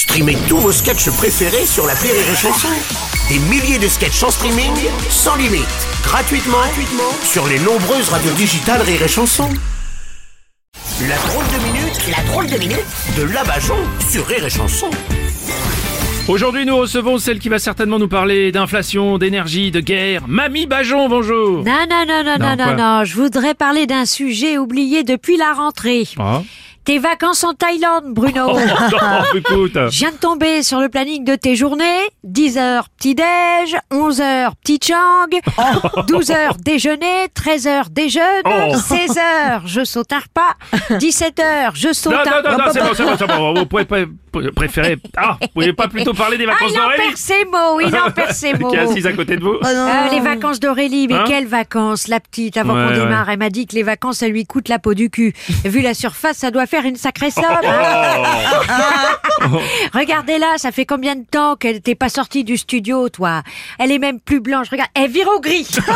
Streamez tous vos sketchs préférés sur la Rire et Chanson. Des milliers de sketchs en streaming, sans limite, gratuitement, gratuitement sur les nombreuses radios digitales Rire et Chanson. La drôle de minute, la drôle de minute de Labajon sur Rire et Chanson. Aujourd'hui, nous recevons celle qui va certainement nous parler d'inflation, d'énergie, de guerre. Mamie Bajon, bonjour. Non, non, non, non, Non, non, non, non. Je voudrais parler d'un sujet oublié depuis la rentrée. Ah. Tes vacances en Thaïlande, Bruno. Oh, non, écoute. Je viens de tomber sur le planning de tes journées. 10 heures petit-déj, 11 heures petit chang, 12 heures déjeuner, 13 heures déjeune, Oh. 16 heures je saute un repas, 17 heures je saute Non, un non, non, non, c'est bon, c'est bon, c'est bon. Vous pouvez pas préférer. Ah, vous pouvez pas plutôt parler des Ah, vacances il en d'Aurélie perd ses mots, il en perd ses mots. Qui est assise à côté de vous Ah, les vacances d'Aurélie, mais Hein quelles vacances, la petite, avant Ouais, qu'on ouais. démarre. Elle m'a dit que les vacances, ça lui coûte la peau du cul. Vu la surface, ça doit faire une sacrée somme. hein. Oh. Regardez-la, ça fait combien de temps qu'elle n'était pas sortie du studio, toi? Elle est même plus blanche. Regarde, elle vire au gris.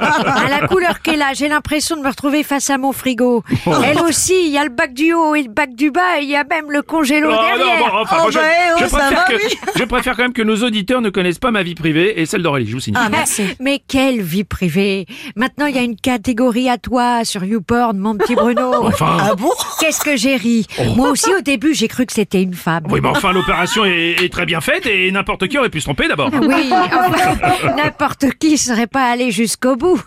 à la couleur qu'elle a, j'ai l'impression de me retrouver face à mon frigo. Oh. Elle aussi, il y a le bac du haut et le bac du bas, et il y a même le congélo Oh, non, derrière. bon, enfin, Oh, moi, je, bah, eh, je oh, ça préfère va, que, oui. je préfère quand même que nos auditeurs ne connaissent pas ma vie privée et celle d'Aurélie, je vous signale. Ah, merci. Mais quelle vie privée Maintenant, il y a une catégorie à toi sur YouPorn, mon petit Bruno. Enfin, Ah bon? Qu'est-ce que j'ai ri Moi aussi, au début, j'ai cru que c'était une femme. oui, mais enfin, l'opération est, est très bien faite et n'importe qui aurait pu se tromper d'abord. Oui, enfin, n'importe qui serait pas allé jusqu'au bout.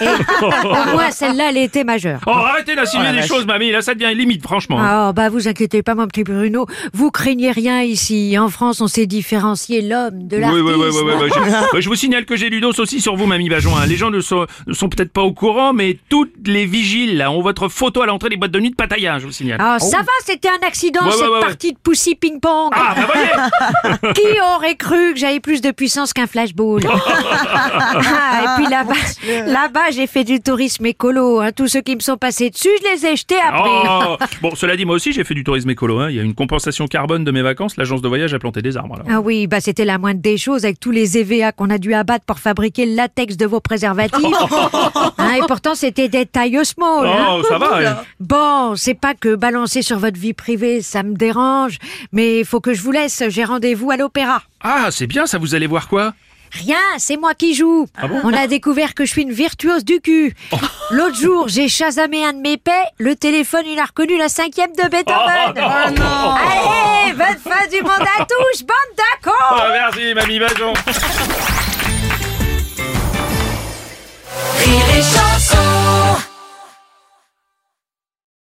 Et au moins, celle-là, elle était majeure. Oh, arrêtez d'insinuer Oh, des vache. choses, mamie, là, ça devient limite, franchement. Oh, bah, vous inquiétez pas, mon petit Bruno. Vous craignez rien ici. En France, on sait différencier l'homme de Oui, l'artiste. oui, oui, oui, oui, oui, Je, vous signale que j'ai lu dos aussi sur vous, Mamie Bajon. hein. Les gens ne sont, ne sont peut-être pas au courant, mais toutes les vigiles là, ont votre photo à l'entrée des boîtes de nuit de Pattaya, je vous signale. Oh, ça va, c'était un accident, Ouais, ouais, cette ouais, ouais. partie de Poussy Ping-Pong. Ah, bah voyez Qui aurait cru que j'avais plus de puissance qu'un flashball? Ah, Et puis là-bas, là-bas, j'ai fait du tourisme écolo. hein. Tous ceux qui me sont passés dessus, je les ai jetés après. Oh, bon, cela dit, moi aussi, j'ai fait du tourisme écolo. hein. Il y a une compensation carbone de mes vacances. L'agence de voyage a planté des arbres. alors. Ah oui, bah c'était la moindre des choses avec tous les EVA qu'on a dû abattre pour fabriquer le latex de vos préservatifs. Hein, et pourtant, c'était des tailles small. Oh, ça va. Bon, c'est pas que balancer sur votre vie privée, ça me dérange, mais il faut que je vous laisse. J'ai rendez-vous à l'opéra. Ah, c'est bien, ça vous allez voir quoi? Rien, c'est moi qui joue. On a découvert que je suis une virtuose du cul. L'autre jour, j'ai chasamé un de mes paix. Le téléphone, il a reconnu la cinquième de Beethoven. Oh non Allez, bonne fin du monde à tous, bande d'accord Ah, Merci, Mamie Bajon.